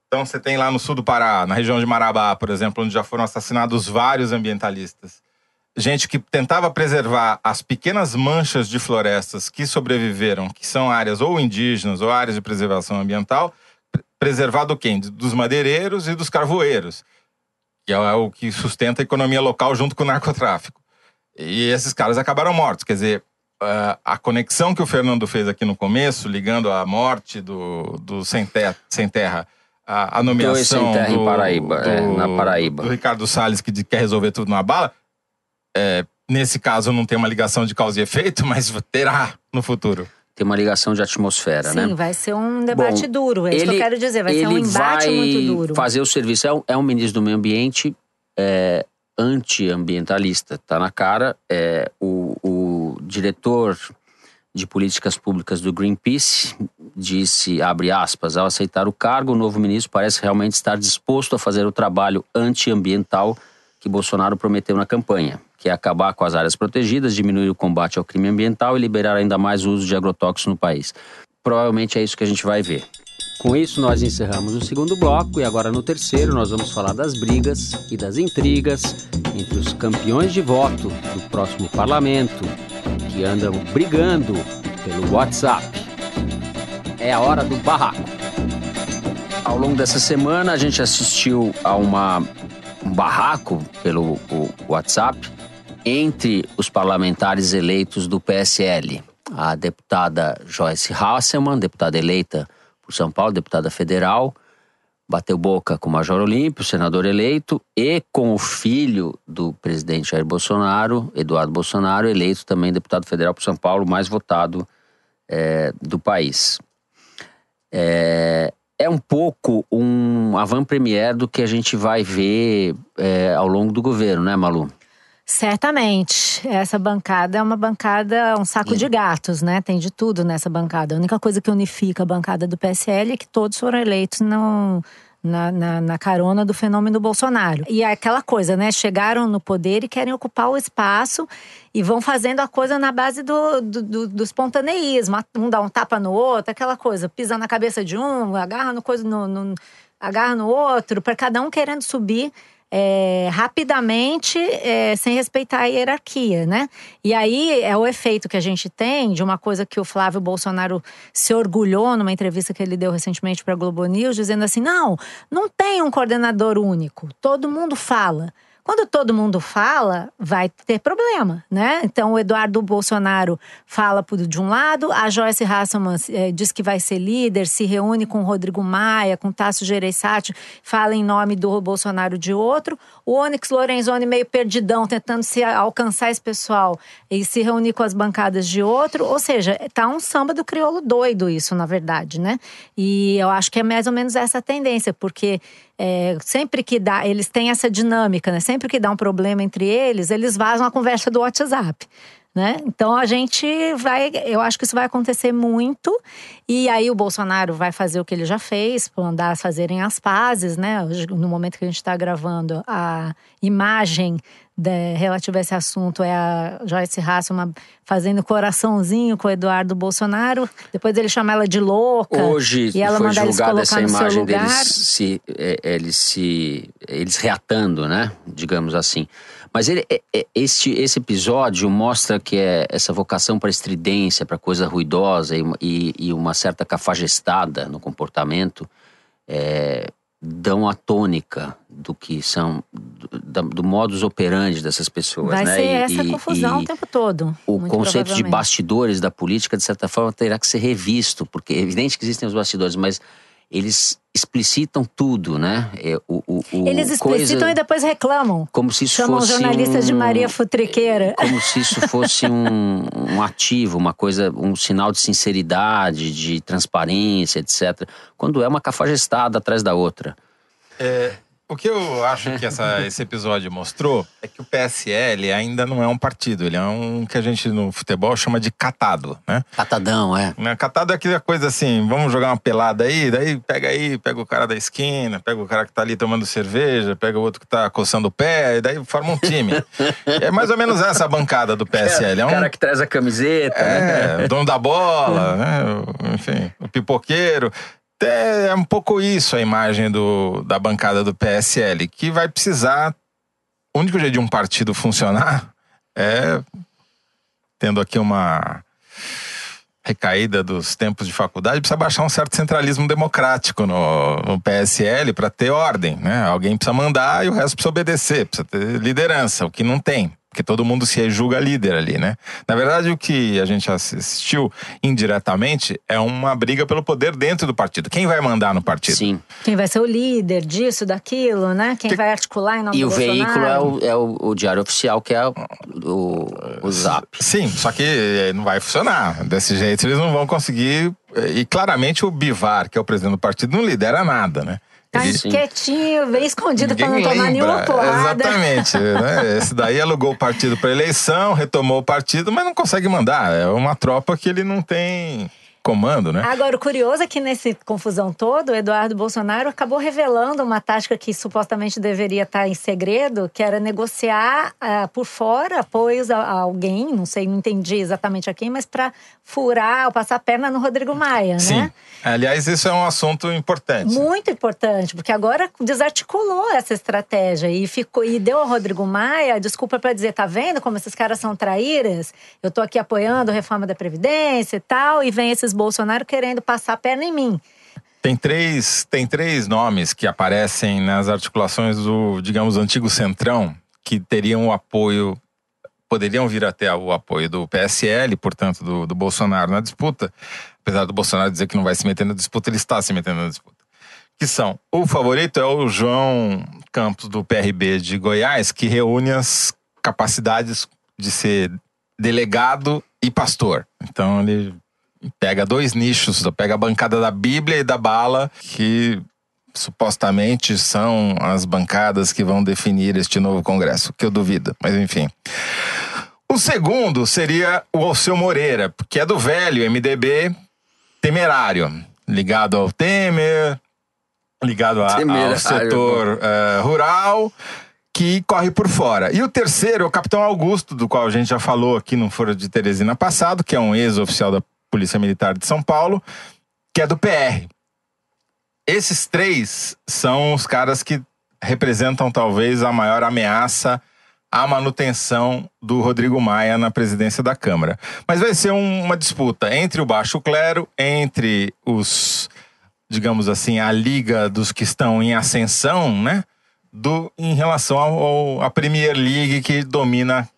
Então você tem lá no sul do Pará, na região de Marabá, por exemplo, onde já foram assassinados vários ambientalistas. Gente que tentava preservar as pequenas manchas de florestas que sobreviveram, que são áreas ou indígenas ou áreas de preservação ambiental, pre- preservar do quem? Dos madeireiros e dos carvoeiros, que é o que sustenta a economia local junto com o narcotráfico. E esses caras acabaram mortos. Quer dizer, a conexão que o Fernando fez aqui no começo, ligando a morte do, do sem, Te- sem terra, a, a nomeação Dois sem terra em do, Paraíba, é, na Paraíba. do Ricardo Salles, que quer resolver tudo na bala, é, nesse caso não tem uma ligação de causa e efeito, mas terá no futuro. Tem uma ligação de atmosfera, Sim, né? vai ser um debate Bom, duro. É isso que eu quero dizer. Vai ser um ele embate vai muito duro. fazer o serviço. É um, é um ministro do meio ambiente é, anti-ambientalista. Tá na cara. É, o, o diretor de políticas públicas do Greenpeace disse, abre aspas, ao aceitar o cargo, o novo ministro parece realmente estar disposto a fazer o trabalho antiambiental que Bolsonaro prometeu na campanha, que é acabar com as áreas protegidas, diminuir o combate ao crime ambiental e liberar ainda mais o uso de agrotóxicos no país. Provavelmente é isso que a gente vai ver. Com isso, nós encerramos o segundo bloco e agora no terceiro nós vamos falar das brigas e das intrigas entre os campeões de voto do próximo parlamento que andam brigando pelo WhatsApp. É a hora do barraco. Ao longo dessa semana, a gente assistiu a uma, um barraco pelo WhatsApp entre os parlamentares eleitos do PSL. A deputada Joyce Hasselmann, deputada eleita São Paulo, deputada federal, bateu boca com o Major Olímpio, senador eleito, e com o filho do presidente Jair Bolsonaro, Eduardo Bolsonaro, eleito também deputado federal por São Paulo, mais votado eh, do país. É, é um pouco um avant-première do que a gente vai ver é, ao longo do governo, né, Malu? Certamente. Essa bancada é uma bancada, um saco de gatos, né? Tem de tudo nessa bancada. A única coisa que unifica a bancada do PSL é que todos foram eleitos não na, na, na, carona do fenômeno Bolsonaro. E é aquela coisa, né? Chegaram no poder e querem ocupar o espaço e vão fazendo a coisa na base do, do, do, do espontaneísmo. Um dá um tapa no outro, aquela coisa, pisa na cabeça de um, agarra no coisa no, no agarra no outro, para cada um querendo subir é, rapidamente, é, sem respeitar a hierarquia, né? E aí é o efeito que a gente tem de uma coisa que o Flávio Bolsonaro se orgulhou numa entrevista que ele deu recentemente para a Globo News, dizendo assim: não, não tem um coordenador único, todo mundo fala. Quando todo mundo fala, vai ter problema, né? Então, o Eduardo Bolsonaro fala de um lado, a Joyce Hasselman é, diz que vai ser líder, se reúne com Rodrigo Maia, com Tasso Gereissati, fala em nome do Bolsonaro de outro. O Onyx Lorenzoni meio perdidão, tentando se alcançar esse pessoal e se reunir com as bancadas de outro. Ou seja, tá um samba do crioulo doido isso, na verdade, né? E eu acho que é mais ou menos essa tendência, porque é, sempre que dá, eles têm essa dinâmica, né? Sempre que dá um problema entre eles, eles vazam a conversa do WhatsApp. Né? Então a gente vai, eu acho que isso vai acontecer muito e aí o Bolsonaro vai fazer o que ele já fez, mandar fazerem as pazes, né? No momento que a gente está gravando, a imagem de, relativa a esse assunto é a Joyce Hasselman fazendo coraçãozinho com o Eduardo Bolsonaro. Depois ele chama ela de louca. Hoje e ela foi mandar julgada essa imagem deles se, é, eles se eles reatando, né? Digamos assim. Mas ele, é, é, este, esse episódio mostra que é essa vocação para estridência, para coisa ruidosa e, e, e, uma certa cafajestada no comportamento é, dão a tônica do que são do, do modus operandi dessas pessoas. Vai né? ser essa e, confusão e o tempo todo. O conceito de bastidores da política, de certa forma, terá que ser revisto, porque é evidente que existem os bastidores, mas eles explicitam tudo, né? É, o, o, o eles explicitam coisa, e depois reclamam. Como se isso Chamam fosse jornalistas um, de Maria Futriqueira. Como se isso fosse um, um ativo, uma coisa, um sinal de sinceridade, de transparência, etc. Quando é uma cafajestada atrás da outra. É, o que eu acho que essa, esse episódio mostrou é que o PSL ainda não é um partido, ele é um que a gente no futebol chama de catado, né? Catadão, é. Né, catado é aquela coisa assim, vamos jogar uma pelada aí, daí pega aí, pega o cara da esquina, pega o cara que tá ali tomando cerveja, pega o outro que tá coçando o pé, e daí forma um time. é mais ou menos essa a bancada do PSL. É um cara que traz a camiseta, é, né? dono da bola, né? enfim, o pipoqueiro é um pouco isso a imagem do, da bancada do PSL, que vai precisar. O único jeito de um partido funcionar é tendo aqui uma recaída dos tempos de faculdade, precisa baixar um certo centralismo democrático no, no PSL para ter ordem, né? Alguém precisa mandar e o resto precisa obedecer, precisa ter liderança, o que não tem porque todo mundo se julga líder ali, né? Na verdade, o que a gente assistiu indiretamente é uma briga pelo poder dentro do partido. Quem vai mandar no partido? Sim. Quem vai ser o líder disso, daquilo, né? Quem que... vai articular em nome e do. E o veículo é, o, é o, o, diário oficial, que é o, o, o Zap. Sim, só que eh, não vai funcionar. Desse jeito eles não vão conseguir. Eh, e claramente o Bivar, que é o presidente do partido, não lidera nada, né? Tá quietinho, bem escondido para não tomar nenhuma porrada. Exatamente. né? Esse daí alugou o partido para eleição, retomou o partido, mas não consegue mandar. É uma tropa que ele não tem comando, né? Agora, o curioso é que nesse confusão todo, o Eduardo Bolsonaro acabou revelando uma tática que supostamente deveria estar em segredo, que era negociar uh, por fora apoios a, a, alguém, não sei, não entendi exatamente a quem, mas para furar ou passar a perna no Rodrigo Maia, Sim. né? Aliás, isso é um assunto importante. Muito importante, porque agora desarticulou essa estratégia e ficou e deu ao Rodrigo Maia desculpa para dizer, tá vendo como esses caras são traíras? Eu tô aqui apoiando a reforma da previdência e tal, e vem esses Bolsonaro querendo passar a perna em mim. Tem três, tem três nomes que aparecem nas articulações do, digamos, antigo Centrão, que teriam o apoio, poderiam vir até o apoio do PSL, portanto, do, do Bolsonaro na disputa. Apesar do Bolsonaro dizer que não vai se meter na disputa, ele está se metendo na disputa. Que são, o favorito é o João Campos, do PRB de Goiás, que reúne as capacidades de ser delegado e pastor. Então ele pega dois nichos, pega a bancada da Bíblia e da bala, que supostamente são as bancadas que vão definir este novo Congresso, que eu duvido, mas enfim. O segundo seria o Alceu Moreira, que é do velho MDB temerário, ligado ao Temer, ligado a, ao setor uh, rural, que corre por fora. E o terceiro é o Capitão Augusto, do qual a gente já falou aqui no Foro de Teresina passado, que é um ex-oficial da Polícia Militar de São Paulo, que é do PR. Esses três são os caras que representam talvez a maior ameaça à manutenção do Rodrigo Maia na presidência da Câmara. Mas vai ser um, uma disputa entre o baixo clero, entre os, digamos assim, a liga dos que estão em ascensão, né? Do, em relação ao, à Premier League que domina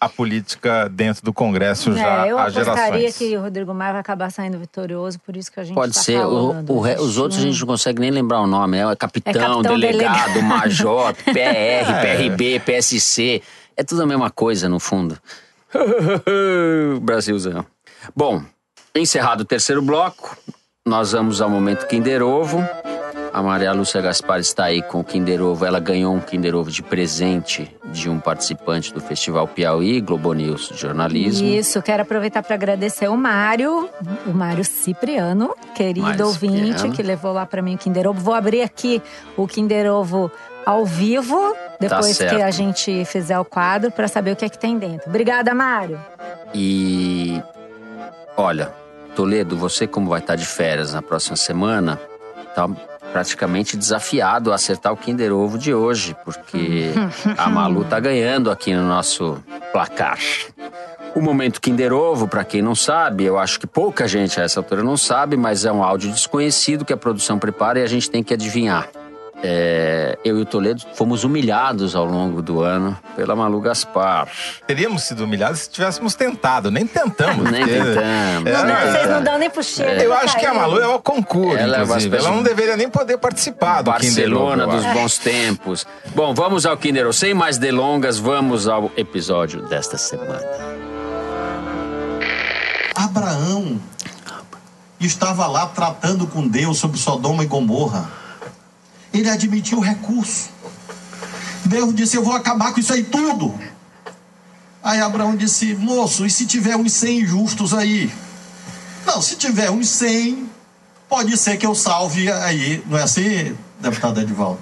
a política dentro do Congresso é, já eu há gerações. apostaria que o Rodrigo Maia vai acabar saindo vitorioso, por isso que a gente Pode tá ser. falando. O, o, os outros a gente não consegue nem lembrar o nome. É capitão, É capitão, delegado, delegado. major, PR, É. PRB, PSC. É tudo a mesma coisa, no fundo. Brasilzão. Bom, encerrado o terceiro bloco, nós vamos ao momento Kinder Ovo. A Maria Lúcia Gaspar está aí com o Kinder Ovo. Ela ganhou um Kinder Ovo de presente de um participante do Festival Piauí, Globo News de Jornalismo. Isso, quero aproveitar para agradecer o Mário, o Mário Cipriano, querido Mário ouvinte, Cipriano. que levou lá para mim o Kinder Ovo. Vou abrir aqui o Kinder Ovo ao vivo, depois certo. que a gente fizer o quadro, para saber o que é que tem dentro. Obrigada, Mário. E olha, Toledo, você como vai estar de férias na próxima semana, tá praticamente desafiado a acertar o Kinder Ovo de hoje, porque a Malu tá ganhando aqui no nosso placar. O momento Kinder Ovo, para quem não sabe, eu acho que pouca gente a essa altura não sabe, mas é um áudio desconhecido que a produção prepara e a gente tem que adivinhar. É, eu e o Toledo fomos humilhados ao longo do ano pela Malu Gaspar. Teríamos sido humilhados se tivéssemos tentado, nem tentamos. Nem porque- tentamos. É, Não, não, vocês não dão nem pro cheiro. Eu tá acho que a. Malu é o concurso, Ela é inclusive. Ela não de- deveria nem poder participar do Barcelona eu dos bons tempos. Bom, vamos ao Kinder. Sem mais delongas, vamos ao episódio desta semana. Abraão estava lá tratando com Deus sobre Sodoma e Gomorra. Ele admitiu o recurso. Deus disse: Eu vou acabar com isso aí tudo. Aí Abraão disse: Moço, e se tiver uns 100 justos aí? Não, se tiver uns 100, pode ser que eu salve aí. Não é assim, deputado Edvaldo?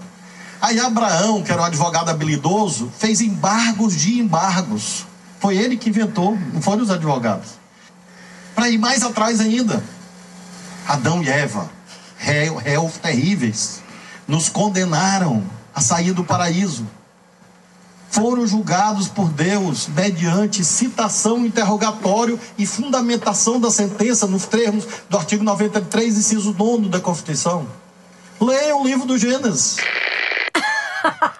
Aí Abraão, que era um advogado habilidoso, fez embargos de embargos. Foi ele que inventou, não foram os advogados. Para ir mais atrás ainda, Adão e Eva, réu- réus terríveis, nos condenaram a sair do paraíso. Foram julgados por Deus mediante citação, interrogatório e fundamentação da sentença nos termos do artigo 93, inciso 9 da Constituição. Leiam o livro do Gênesis.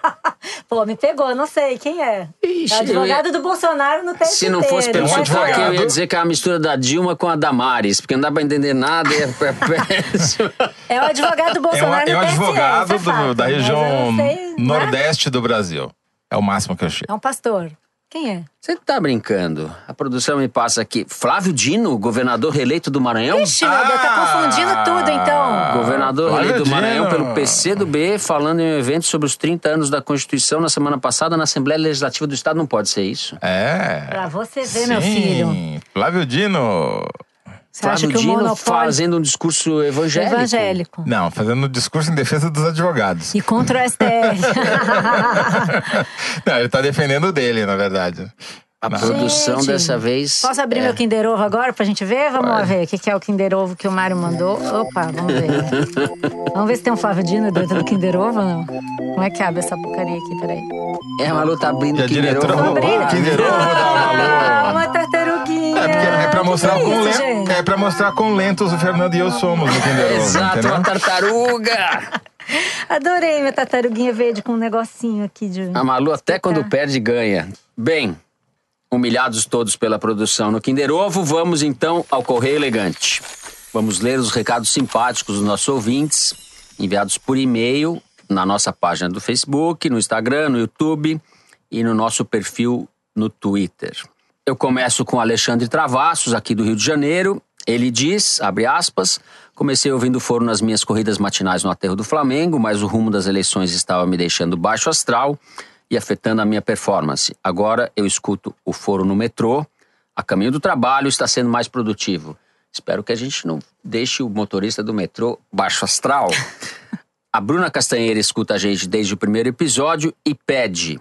Pô, me pegou, não sei quem é. Ixi, é o advogado ia- do Bolsonaro no texto Se não fosse pelo Vai eu ia dizer que é uma mistura da Dilma com a Damares, porque não dá pra entender nada. e É, é péssimo. É o advogado do É, uma, Bolsonaro é no TSE, advogado isso é do- fato, da região né? nordeste do Brasil. É o máximo que eu chego. É um pastor. Quem é? Você tá brincando? A produção me passa aqui. Flávio Dino, governador reeleito do Maranhão? Ixi, meu Deus, tá confundindo tudo então. Governador Flávio eleito do Maranhão pelo PCdoB, falando em um evento sobre os 30 anos da Constituição na semana passada na Assembleia Legislativa do Estado. Não pode ser isso. É. Pra você ver, Sim. meu filho. Flávio Dino. Você acha Flávio que o Dino monopólio fazendo um discurso evangélico. evangélico Não, fazendo um discurso em defesa dos advogados. e contra o STF. Não, ele tá defendendo o dele, na verdade. A produção Gente, dessa vez. Posso abrir é. meu Kinder Ovo agora pra gente ver? Vamos lá ver o que que é o Kinder Ovo que o Mário mandou. Opa, vamos ver. vamos ver se tem um Flávio Dino dentro do Kinder Ovo ou não. Como é que abre essa porcaria aqui? Peraí. É, a Malu tá abrindo a Kinder diretora Ovo. Abrir? o Kinder Ovo da Ah, Malu. uma tartaruguinha. É, porque é pra mostrar Que quão isso, lento, é pra mostrar quão lentos o Fernando e eu somos no Kinder Ovo, Exato, entendeu? uma tartaruga! Adorei minha tartaruguinha verde com um negocinho aqui de. A Malu até quando perde ganha. Bem, humilhados todos pela produção no Kinder Ovo, vamos então ao Correio Elegante. Vamos ler os recados simpáticos dos nossos ouvintes, enviados por e-mail na nossa página do Facebook, no Instagram, no YouTube e no nosso perfil no Twitter. Eu começo com Alexandre Travassos, aqui do Rio de Janeiro. Ele diz, abre aspas, comecei ouvindo foro nas minhas corridas matinais no aterro do Flamengo, mas o rumo das eleições estava me deixando baixo astral e afetando a minha performance. Agora eu escuto o foro no metrô, a caminho do trabalho está sendo mais produtivo. Espero que a gente não deixe o motorista do metrô baixo astral. A Bruna Castanheira escuta a gente desde o primeiro episódio e pede: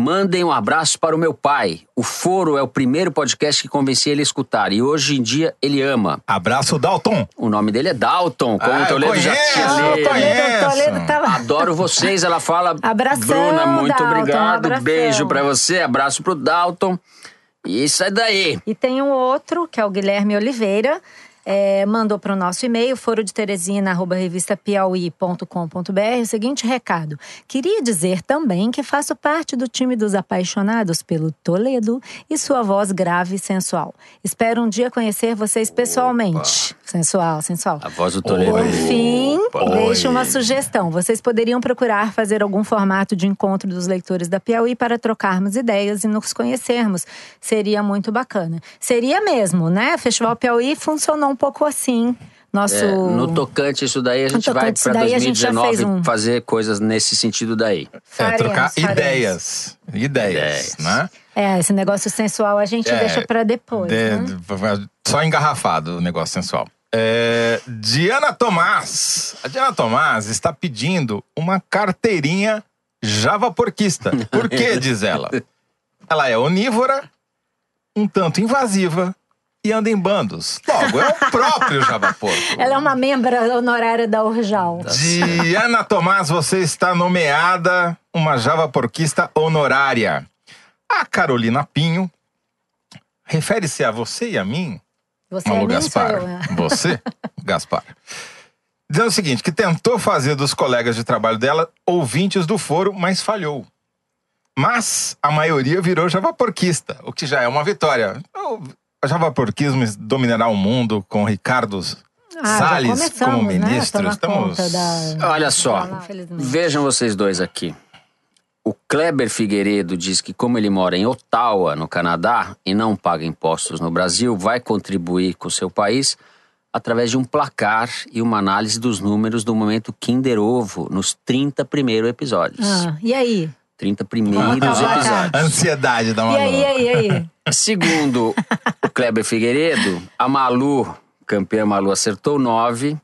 Mandem um abraço para o meu pai. O Foro é o primeiro podcast que convenci ele a escutar e hoje em dia ele ama. Abraço, Dalton. O nome dele é Dalton, como Ah, o Toledo eu já conheço, tinha lido. conheço. Toledo tava- Adoro vocês, ela fala. Abração, Bruna, muito Dalton, obrigado. abração. Beijo pra você, abraço pro Dalton. E isso é daí. E tem um outro, que é o Guilherme Oliveira. É, mandou para o nosso e-mail, foro de Teresina, arroba revistapiauí.com.br, o seguinte recado. Queria dizer também que faço parte do time dos apaixonados pelo Toledo e sua voz grave e sensual. Espero um dia conhecer vocês pessoalmente. Sensual, sensual. A voz do Toledo. Por fim, Oi. deixo uma sugestão. Vocês poderiam procurar fazer algum formato de encontro dos leitores da Piauí para trocarmos ideias e nos conhecermos. Seria muito bacana. Seria mesmo, né? Festival Piauí funcionou um pouco assim. Nosso. É, no tocante isso daí, a gente vai tocante isso pra daí, a gente já 2019 fez um. fazer coisas nesse sentido daí. É, trocar faremos. ideias. ideias. né? É, esse negócio sensual a gente É, deixa para depois. De- né? só engarrafado o negócio sensual. É, Diana Tomás. A Diana Tomás está pedindo uma carteirinha javaporquista. Por quê, diz ela? Ela é onívora, um tanto invasiva e anda em bandos. Logo, é o próprio javaporco. Ela é uma membra honorária da Urjal. Diana Tomás, você está nomeada uma javaporquista honorária. A Carolina Pinho refere-se a você e a mim Você Alô, é Gaspar. eu, né? Você, Gaspar. Dizendo o seguinte, que tentou fazer dos colegas de trabalho dela ouvintes do foro, mas falhou. Mas a maioria virou javaporquista, o que já é uma vitória. O javaporquismo dominará o mundo com Ricardo Ah, Salles como né, ministro. tomar Estamos... da- Olha só, vejam vocês dois aqui. O Kleber Figueiredo diz que, como ele mora em Ottawa, no Canadá, e não paga impostos no Brasil, vai contribuir com o seu país através de um placar e uma análise dos números do momento Kinder Ovo nos 30 primeiros episódios. Ah, e aí? 30 primeiros episódios. Ansiedade da E Manu. aí, e aí, e aí? Segundo o Kleber Figueiredo, a Malu, campeã Malu, acertou nove.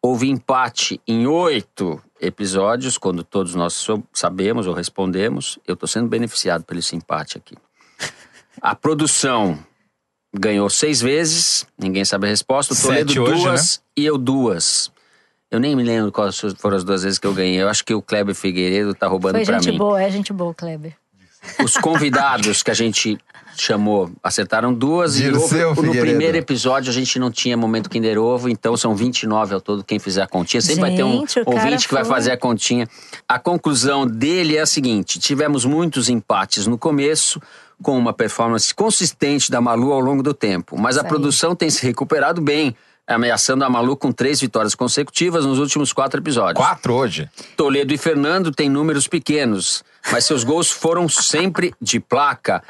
Houve empate em oito episódios, quando todos nós sabemos ou respondemos. Eu estou sendo beneficiado pelo esse empate aqui. A produção ganhou seis vezes, ninguém sabe a resposta. O Toledo Sete hoje, duas e eu duas. Eu nem me lembro quais foram as duas vezes que eu ganhei. Eu acho que o Kleber Figueiredo tá roubando Foi pra gente mim. boa, é gente boa, Kleber. Os convidados que a gente chamou acertaram duas e Dirceu houve- no Figueiredo. primeiro episódio a gente não tinha momento Kinder Ovo, então são 29 ao todo quem fizer a continha. Sempre vai ter um Gente, ouvinte que vai fazer a continha. A conclusão dele é a seguinte: tivemos muitos empates no começo, com uma performance consistente da Malu ao longo do tempo, mas a Isso aí. produção tem se recuperado bem. Ameaçando a Malu com três vitórias consecutivas nos últimos quatro episódios. Quatro hoje. Toledo e Fernando têm números pequenos, mas seus gols foram sempre de placa.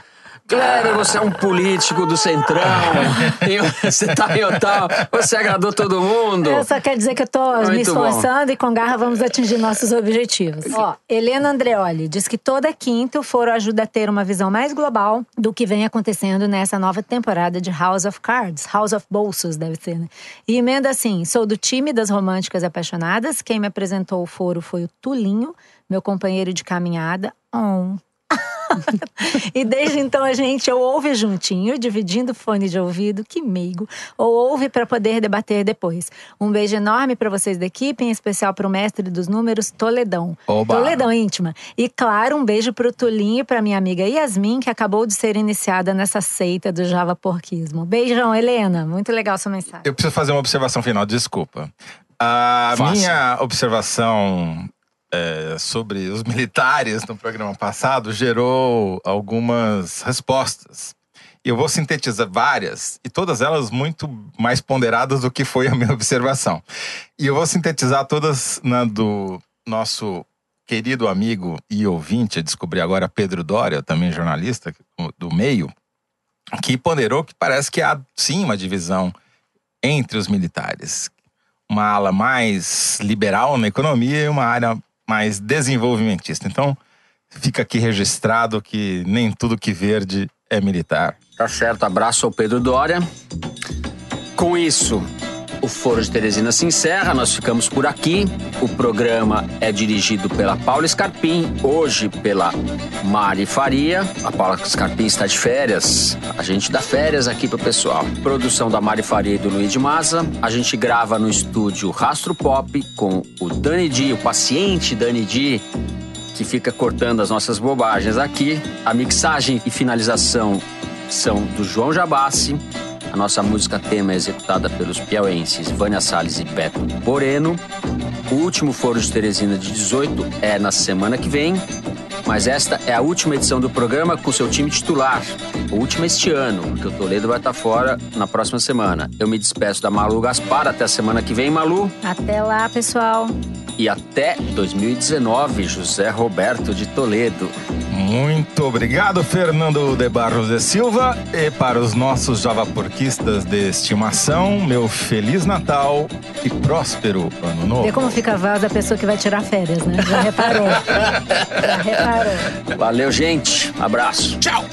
Kleber, você é um político do Centrão. Você tá em Otal, você agradou todo mundo. Eu só quero dizer que eu tô me Muito bom. esforçando e com garra vamos atingir nossos objetivos. Ó, Helena Andreoli diz que toda quinta o foro ajuda a ter uma visão mais global do que vem acontecendo nessa nova temporada de House of Cards. House of Bolsos, deve ser, né? E emenda assim: sou do time das românticas apaixonadas. Quem me apresentou o foro foi o Tulinho, meu companheiro de caminhada. Oh. e desde então a gente ou ouve juntinho, dividindo fone de ouvido, que meigo, ou ouve para poder debater depois. Um beijo enorme para vocês da equipe, em especial para o mestre dos números, Toledão. Oba. Toledão íntima. E claro, um beijo para o Tulinho e para minha amiga Yasmin, que acabou de ser iniciada nessa seita do Java Porquismo. Beijão, Helena. Muito legal sua mensagem. Eu preciso fazer uma observação final, desculpa. A Faça. minha observação é, sobre os militares no programa passado gerou algumas respostas. E eu vou sintetizar várias, e todas elas muito mais ponderadas do que foi a minha observação. E eu vou sintetizar todas na do nosso querido amigo e ouvinte, descobri agora Pedro Dória, também jornalista do meio, que ponderou que parece que há sim uma divisão entre os militares. Uma ala mais liberal na economia e uma área mais desenvolvimentista. Então, fica aqui registrado que nem tudo que verde é militar. Tá certo, abraço ao Pedro Dória. Com isso, o Foro de Teresina se encerra, nós ficamos por aqui. O programa é dirigido pela Paula Scarpim, hoje pela Mari Faria. A Paula Scarpim está de férias, a gente dá férias aqui pro pessoal. Produção da Mari Faria e do Luiz de Maza. A gente grava no estúdio Rastro Pop com o Dani Di, o paciente Dani Di, que fica cortando as nossas bobagens aqui. A mixagem e finalização são do João Jabassi. A nossa música tema é executada pelos piauenses Vânia Salles e Beto Moreno. O último Foro de Teresina de 18 é na semana que vem, mas esta é a última edição do programa com seu time titular. A última este ano, porque o Toledo vai estar fora na próxima semana. Eu me despeço da Malu Gaspar até a semana que vem, Malu. Até lá, pessoal. E até 2019, José Roberto de Toledo. Muito obrigado, Fernando de Barros de Silva. E para os nossos javaporquistas de estimação, meu Feliz Natal e próspero Ano Novo. Vê como fica a voz da pessoa que vai tirar férias, né? Já reparou? Já reparou. Valeu, gente. Abraço. Tchau.